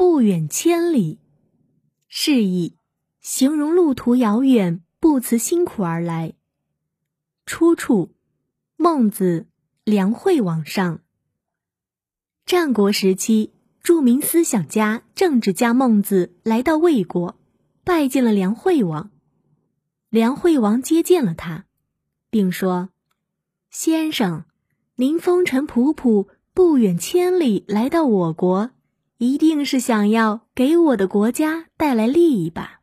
不远千里。示意形容路途遥远，不辞辛苦而来。出处：《孟子·梁惠王上》。战国时期，著名思想家、政治家孟子来到魏国，拜见了梁惠王。梁惠王接见了他，并说：“先生，您风尘仆仆，不远千里来到我国。”一定是想要给我的国家带来利益吧？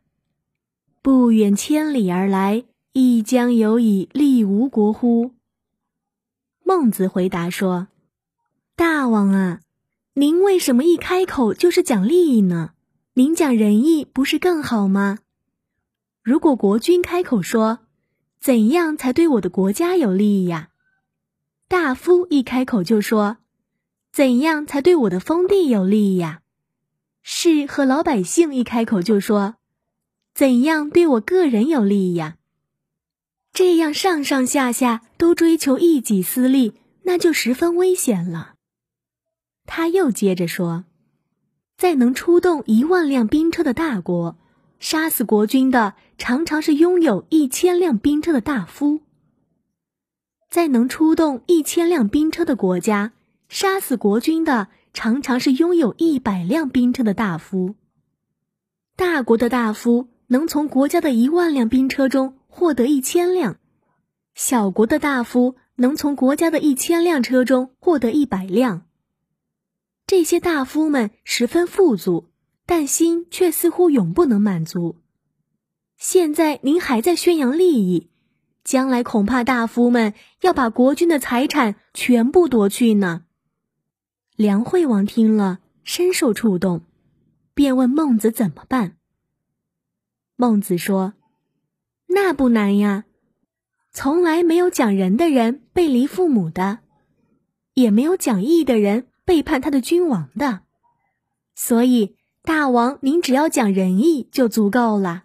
不远千里而来，亦将有以利吴国乎？孟子回答说：“大王啊，您为什么一开口就是讲利益呢？您讲仁义不是更好吗？如果国君开口说，怎样才对我的国家有利益呀？大夫一开口就说。”怎样才对我的封地有利呀？是和老百姓一开口就说：“怎样对我个人有利呀？”这样上上下下都追求一己私利，那就十分危险了。他又接着说：“在能出动一万辆兵车的大国，杀死国君的常常是拥有一千辆兵车的大夫；在能出动一千辆兵车的国家。”杀死国君的常常是拥有一百辆兵车的大夫。大国的大夫能从国家的一万辆兵车中获得一千辆，小国的大夫能从国家的一千辆车中获得一百辆。这些大夫们十分富足，但心却似乎永不能满足。现在您还在宣扬利益，将来恐怕大夫们要把国君的财产全部夺去呢。梁惠王听了，深受触动，便问孟子怎么办。孟子说：“那不难呀，从来没有讲仁的人背离父母的，也没有讲义的人背叛他的君王的，所以大王您只要讲仁义就足够了。”